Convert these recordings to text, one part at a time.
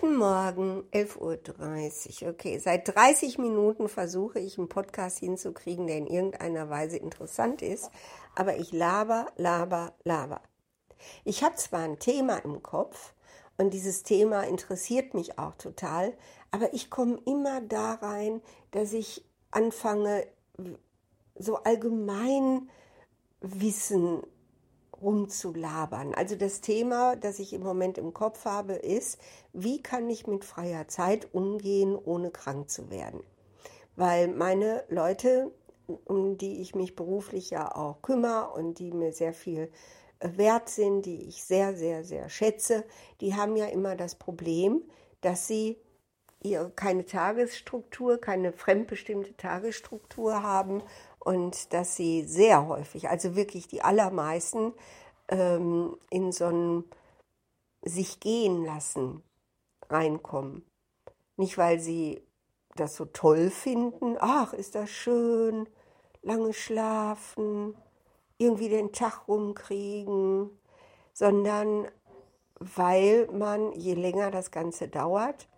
Guten Morgen, 11.30 Uhr. Okay, seit 30 Minuten versuche ich einen Podcast hinzukriegen, der in irgendeiner Weise interessant ist, aber ich laber, laber, laber. Ich habe zwar ein Thema im Kopf und dieses Thema interessiert mich auch total, aber ich komme immer da rein, dass ich anfange, so allgemein Wissen rumzulabern. Also das Thema, das ich im Moment im Kopf habe, ist, wie kann ich mit freier Zeit umgehen, ohne krank zu werden? Weil meine Leute, um die ich mich beruflich ja auch kümmere und die mir sehr viel äh, wert sind, die ich sehr, sehr, sehr schätze, die haben ja immer das Problem, dass sie ihr keine Tagesstruktur, keine fremdbestimmte Tagesstruktur haben und dass sie sehr häufig, also wirklich die allermeisten, ähm, in so ein sich gehen lassen reinkommen. Nicht, weil sie das so toll finden, ach, ist das schön, lange schlafen, irgendwie den Tag rumkriegen, sondern weil man, je länger das Ganze dauert,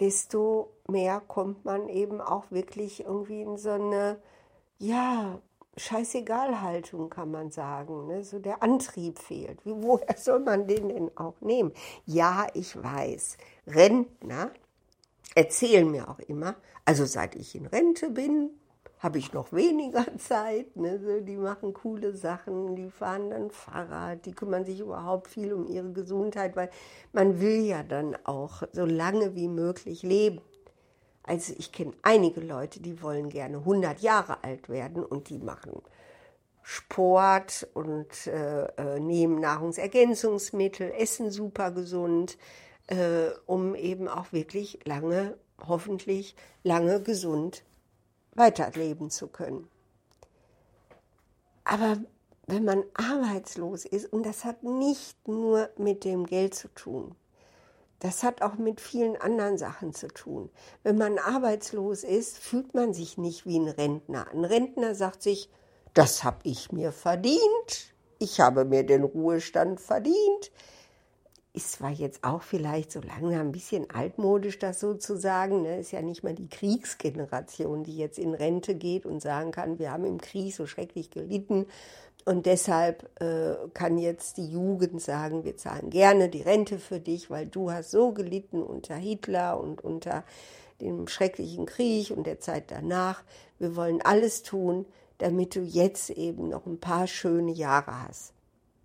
desto mehr kommt man eben auch wirklich irgendwie in so eine ja, Scheißegal-Haltung kann man sagen. Ne? So der Antrieb fehlt. Wie, woher soll man den denn auch nehmen? Ja, ich weiß, Rentner erzählen mir auch immer, also seit ich in Rente bin, habe ich noch weniger Zeit. Ne? So, die machen coole Sachen, die fahren dann Fahrrad, die kümmern sich überhaupt viel um ihre Gesundheit, weil man will ja dann auch so lange wie möglich leben. Also ich kenne einige Leute, die wollen gerne 100 Jahre alt werden und die machen Sport und äh, äh, nehmen Nahrungsergänzungsmittel, essen super gesund, äh, um eben auch wirklich lange, hoffentlich lange gesund weiterleben zu können. Aber wenn man arbeitslos ist, und das hat nicht nur mit dem Geld zu tun, das hat auch mit vielen anderen Sachen zu tun. Wenn man arbeitslos ist, fühlt man sich nicht wie ein Rentner. Ein Rentner sagt sich, das habe ich mir verdient, ich habe mir den Ruhestand verdient. Ist zwar jetzt auch vielleicht so langsam ein bisschen altmodisch, das so zu sagen. Ne? Ist ja nicht mal die Kriegsgeneration, die jetzt in Rente geht und sagen kann, wir haben im Krieg so schrecklich gelitten und deshalb äh, kann jetzt die Jugend sagen, wir zahlen gerne die Rente für dich, weil du hast so gelitten unter Hitler und unter dem schrecklichen Krieg und der Zeit danach. Wir wollen alles tun, damit du jetzt eben noch ein paar schöne Jahre hast.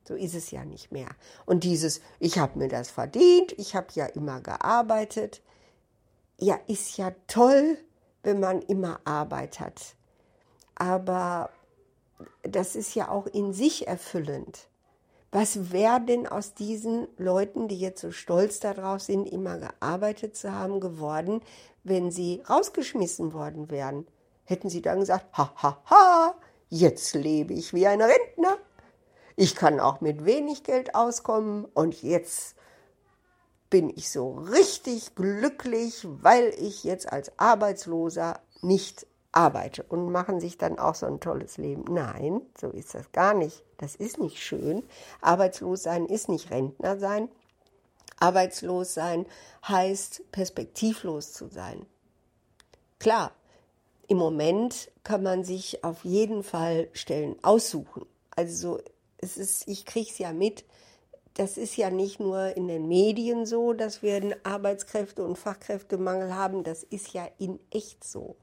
So ist es ja nicht mehr. Und dieses, ich habe mir das verdient, ich habe ja immer gearbeitet. Ja, ist ja toll, wenn man immer Arbeit hat. Aber das ist ja auch in sich erfüllend. Was wäre denn aus diesen Leuten, die jetzt so stolz darauf sind, immer gearbeitet zu haben, geworden, wenn sie rausgeschmissen worden wären? Hätten sie dann gesagt, ha, ha, ha, jetzt lebe ich wie ein Rentner. Ich kann auch mit wenig Geld auskommen und jetzt bin ich so richtig glücklich, weil ich jetzt als Arbeitsloser nicht arbeite und machen sich dann auch so ein tolles Leben. Nein, so ist das gar nicht. Das ist nicht schön. Arbeitslos sein ist nicht Rentner sein. Arbeitslos sein heißt perspektivlos zu sein. Klar, im Moment kann man sich auf jeden Fall Stellen aussuchen. Also es ist, ich kriege es ja mit, das ist ja nicht nur in den Medien so, dass wir einen Arbeitskräfte- und Fachkräftemangel haben, das ist ja in echt so.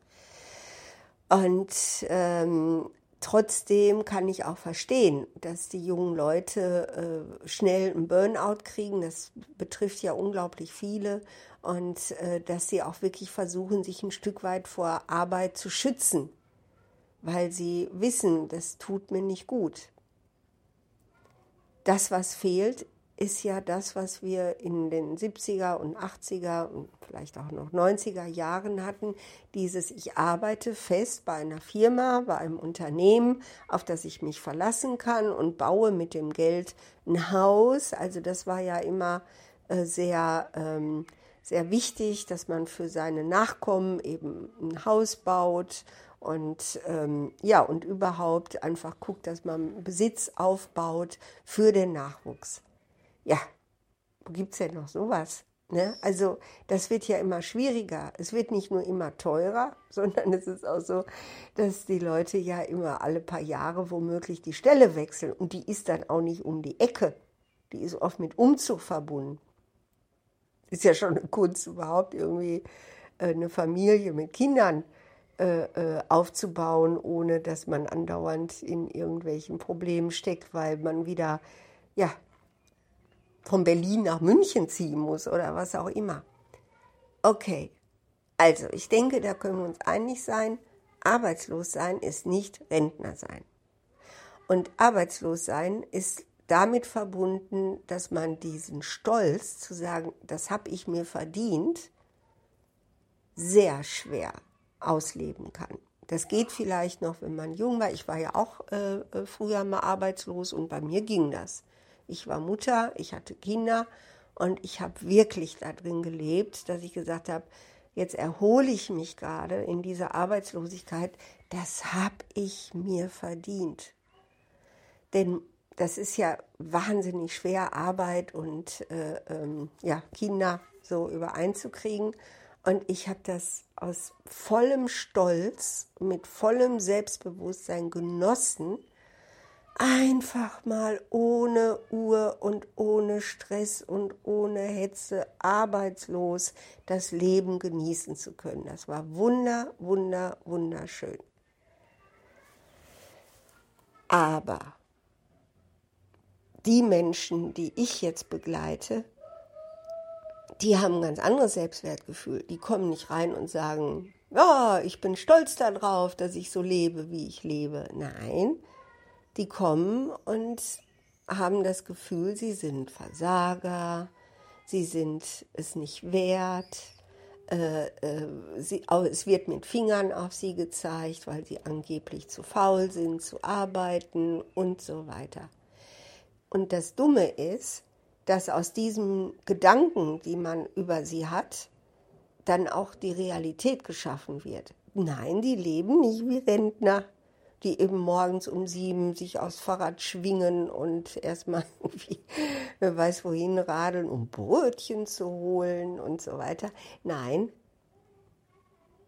Und ähm, trotzdem kann ich auch verstehen, dass die jungen Leute äh, schnell einen Burnout kriegen. Das betrifft ja unglaublich viele. Und äh, dass sie auch wirklich versuchen, sich ein Stück weit vor Arbeit zu schützen, weil sie wissen, das tut mir nicht gut. Das, was fehlt, ist ja das, was wir in den 70er und 80er und vielleicht auch noch 90er Jahren hatten. Dieses, ich arbeite fest bei einer Firma, bei einem Unternehmen, auf das ich mich verlassen kann und baue mit dem Geld ein Haus. Also das war ja immer äh, sehr, ähm, sehr wichtig, dass man für seine Nachkommen eben ein Haus baut und ähm, ja, und überhaupt einfach guckt, dass man Besitz aufbaut für den Nachwuchs ja, wo gibt es denn noch sowas? Ne? Also das wird ja immer schwieriger. Es wird nicht nur immer teurer, sondern es ist auch so, dass die Leute ja immer alle paar Jahre womöglich die Stelle wechseln. Und die ist dann auch nicht um die Ecke. Die ist oft mit Umzug verbunden. Ist ja schon eine Kunst überhaupt irgendwie äh, eine Familie mit Kindern äh, äh, aufzubauen, ohne dass man andauernd in irgendwelchen Problemen steckt, weil man wieder ja, von Berlin nach München ziehen muss oder was auch immer. Okay, also ich denke, da können wir uns einig sein, arbeitslos sein ist nicht Rentner sein. Und arbeitslos sein ist damit verbunden, dass man diesen Stolz zu sagen, das habe ich mir verdient, sehr schwer ausleben kann. Das geht vielleicht noch, wenn man jung war. Ich war ja auch äh, äh früher mal arbeitslos und bei mir ging das. Ich war Mutter, ich hatte Kinder und ich habe wirklich darin gelebt, dass ich gesagt habe, jetzt erhole ich mich gerade in dieser Arbeitslosigkeit. Das habe ich mir verdient. Denn das ist ja wahnsinnig schwer, Arbeit und äh, ähm, ja, Kinder so übereinzukriegen. Und ich habe das aus vollem Stolz, mit vollem Selbstbewusstsein genossen, einfach mal ohne Uhr und ohne Stress und ohne Hetze arbeitslos das Leben genießen zu können. Das war wunder, wunder, wunderschön. Aber die Menschen, die ich jetzt begleite, die haben ein ganz anderes Selbstwertgefühl. Die kommen nicht rein und sagen, ja, ich bin stolz darauf, dass ich so lebe, wie ich lebe. Nein, die kommen und haben das Gefühl, sie sind Versager, sie sind es nicht wert, äh, äh, sie, es wird mit Fingern auf sie gezeigt, weil sie angeblich zu faul sind, zu arbeiten und so weiter. Und das Dumme ist, dass aus diesen Gedanken, die man über sie hat, dann auch die Realität geschaffen wird. Nein, die leben nicht wie Rentner die eben morgens um sieben sich aufs Fahrrad schwingen und erstmal irgendwie, wer weiß wohin radeln, um Brötchen zu holen und so weiter. Nein,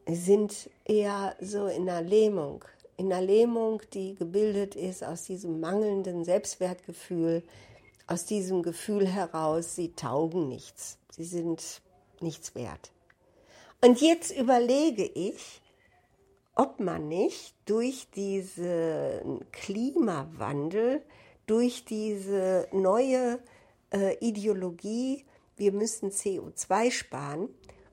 sind eher so in einer Lähmung, in einer Lähmung, die gebildet ist aus diesem mangelnden Selbstwertgefühl, aus diesem Gefühl heraus, sie taugen nichts, sie sind nichts wert. Und jetzt überlege ich, ob man nicht durch diesen Klimawandel, durch diese neue äh, Ideologie, wir müssen CO2 sparen,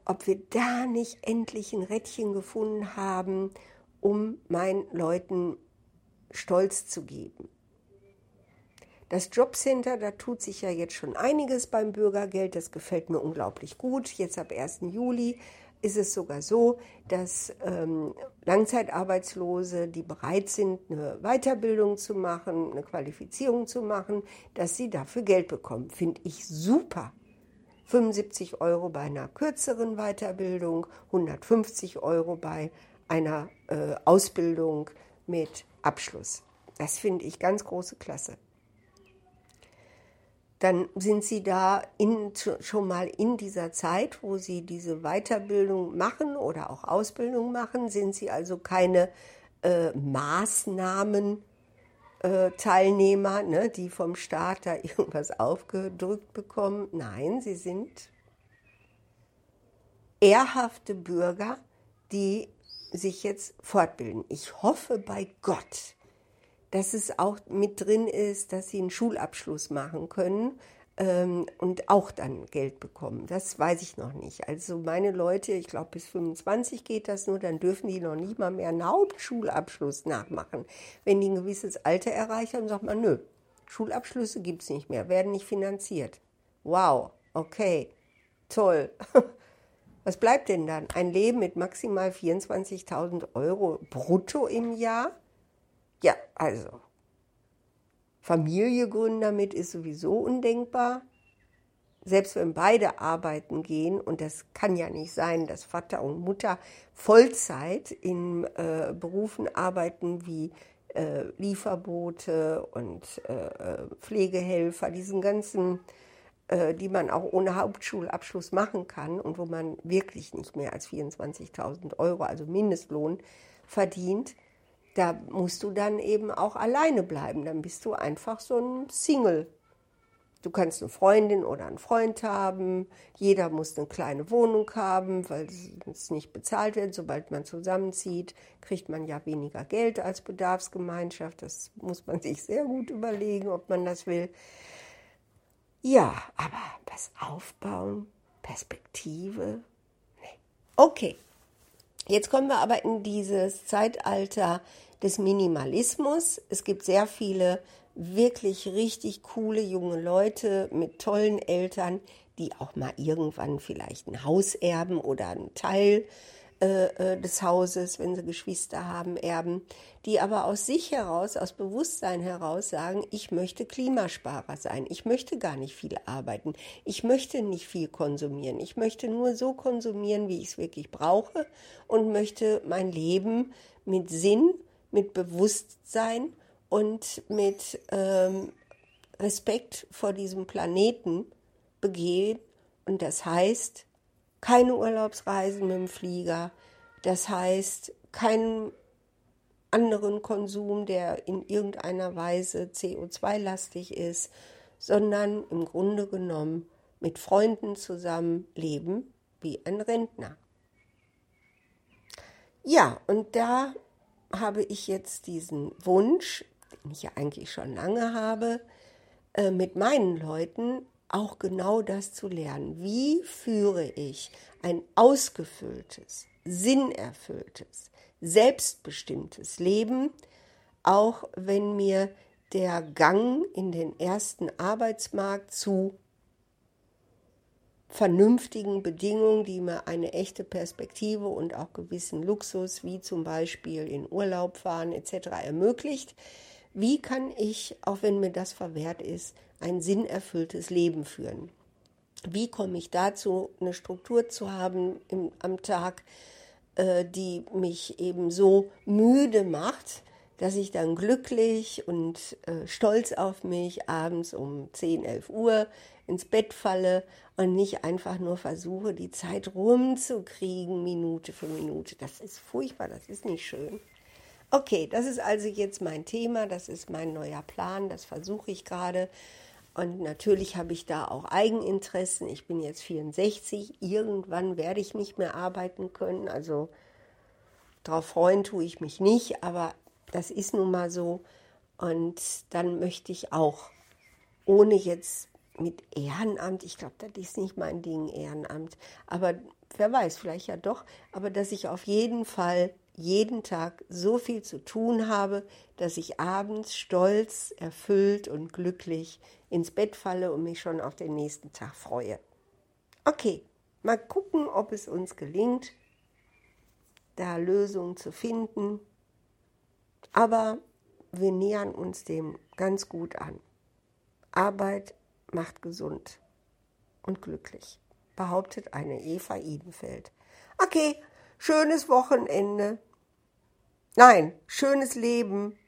ob wir da nicht endlich ein Rädchen gefunden haben, um meinen Leuten Stolz zu geben. Das Jobcenter, da tut sich ja jetzt schon einiges beim Bürgergeld, das gefällt mir unglaublich gut. Jetzt ab 1. Juli ist es sogar so, dass ähm, Langzeitarbeitslose, die bereit sind, eine Weiterbildung zu machen, eine Qualifizierung zu machen, dass sie dafür Geld bekommen. Finde ich super. 75 Euro bei einer kürzeren Weiterbildung, 150 Euro bei einer äh, Ausbildung mit Abschluss. Das finde ich ganz große Klasse dann sind sie da in, schon mal in dieser Zeit, wo sie diese Weiterbildung machen oder auch Ausbildung machen, sind sie also keine äh, Maßnahmen. Äh, Teilnehmer, ne, die vom Staat da irgendwas aufgedrückt bekommen. Nein, sie sind ehrhafte Bürger, die sich jetzt fortbilden. Ich hoffe bei Gott, dass es auch mit drin ist, dass sie einen Schulabschluss machen können ähm, und auch dann Geld bekommen. Das weiß ich noch nicht. Also meine Leute, ich glaube bis 25 geht das nur, dann dürfen die noch nicht mal mehr einen Hauptschulabschluss nachmachen. Wenn die ein gewisses Alter erreicht haben, sagt man, nö, Schulabschlüsse gibt es nicht mehr, werden nicht finanziert. Wow, okay, toll. Was bleibt denn dann? Ein Leben mit maximal 24.000 Euro brutto im Jahr? Ja, also. Familie gründen damit ist sowieso undenkbar. Selbst wenn beide arbeiten gehen, und das kann ja nicht sein, dass Vater und Mutter Vollzeit in äh, Berufen arbeiten wie äh, Lieferbote und äh, äh Pflegehelfer, diesen ganzen die man auch ohne Hauptschulabschluss machen kann und wo man wirklich nicht mehr als 24.000 Euro, also Mindestlohn, verdient, da musst du dann eben auch alleine bleiben. Dann bist du einfach so ein Single. Du kannst eine Freundin oder einen Freund haben. Jeder muss eine kleine Wohnung haben, weil es nicht bezahlt wird. Sobald man zusammenzieht, kriegt man ja weniger Geld als Bedarfsgemeinschaft. Das muss man sich sehr gut überlegen, ob man das will. Ja, aber das Aufbauen, Perspektive, nee. Okay, jetzt kommen wir aber in dieses Zeitalter des Minimalismus. Es gibt sehr viele wirklich richtig coole junge Leute mit tollen Eltern, die auch mal irgendwann vielleicht ein Haus erben oder einen Teil äh, äh, des Hauses, wenn sie Geschwister haben, erben, die aber aus sich heraus, aus Bewusstsein heraus sagen, ich möchte Klimasparer sein, ich möchte gar nicht viel arbeiten, ich möchte nicht viel konsumieren, ich möchte nur so konsumieren, wie ich es wirklich brauche und möchte mein Leben mit Sinn, mit Bewusstsein und mit ähm, Respekt vor diesem Planeten begehen. Und das heißt, keine Urlaubsreisen mit dem Flieger, das heißt keinen anderen Konsum, der in irgendeiner Weise CO2-lastig ist, sondern im Grunde genommen mit Freunden zusammen leben wie ein Rentner. Ja, und da habe ich jetzt diesen Wunsch, den ich ja eigentlich schon lange habe, äh, mit meinen Leuten auch genau das zu lernen. Wie führe ich ein ausgefülltes, sinnerfülltes, selbstbestimmtes Leben, auch wenn mir der Gang in den ersten Arbeitsmarkt zu vernünftigen Bedingungen, die mir eine echte Perspektive und auch gewissen Luxus, wie zum Beispiel in Urlaub fahren etc. ermöglicht. Wie kann ich, auch wenn mir das verwehrt ist, ein sinnerfülltes Leben führen? Wie komme ich dazu, eine Struktur zu haben im, am Tag, äh, die mich eben so müde macht, dass ich dann glücklich und äh, stolz auf mich abends um 10, 11 Uhr ins Bett falle und nicht einfach nur versuche, die Zeit rumzukriegen, Minute für Minute. Das ist furchtbar, das ist nicht schön. Okay, das ist also jetzt mein Thema, das ist mein neuer Plan, das versuche ich gerade. Und natürlich habe ich da auch Eigeninteressen. Ich bin jetzt 64, irgendwann werde ich nicht mehr arbeiten können. Also darauf freuen tue ich mich nicht, aber das ist nun mal so. Und dann möchte ich auch, ohne jetzt mit Ehrenamt, ich glaube, das ist nicht mein Ding, Ehrenamt, aber wer weiß, vielleicht ja doch, aber dass ich auf jeden Fall jeden Tag so viel zu tun habe, dass ich abends stolz, erfüllt und glücklich ins Bett falle und mich schon auf den nächsten Tag freue. Okay, mal gucken, ob es uns gelingt, da Lösungen zu finden. Aber wir nähern uns dem ganz gut an. Arbeit macht gesund und glücklich, behauptet eine Eva Idenfeld. Okay, schönes Wochenende. Nein, schönes Leben.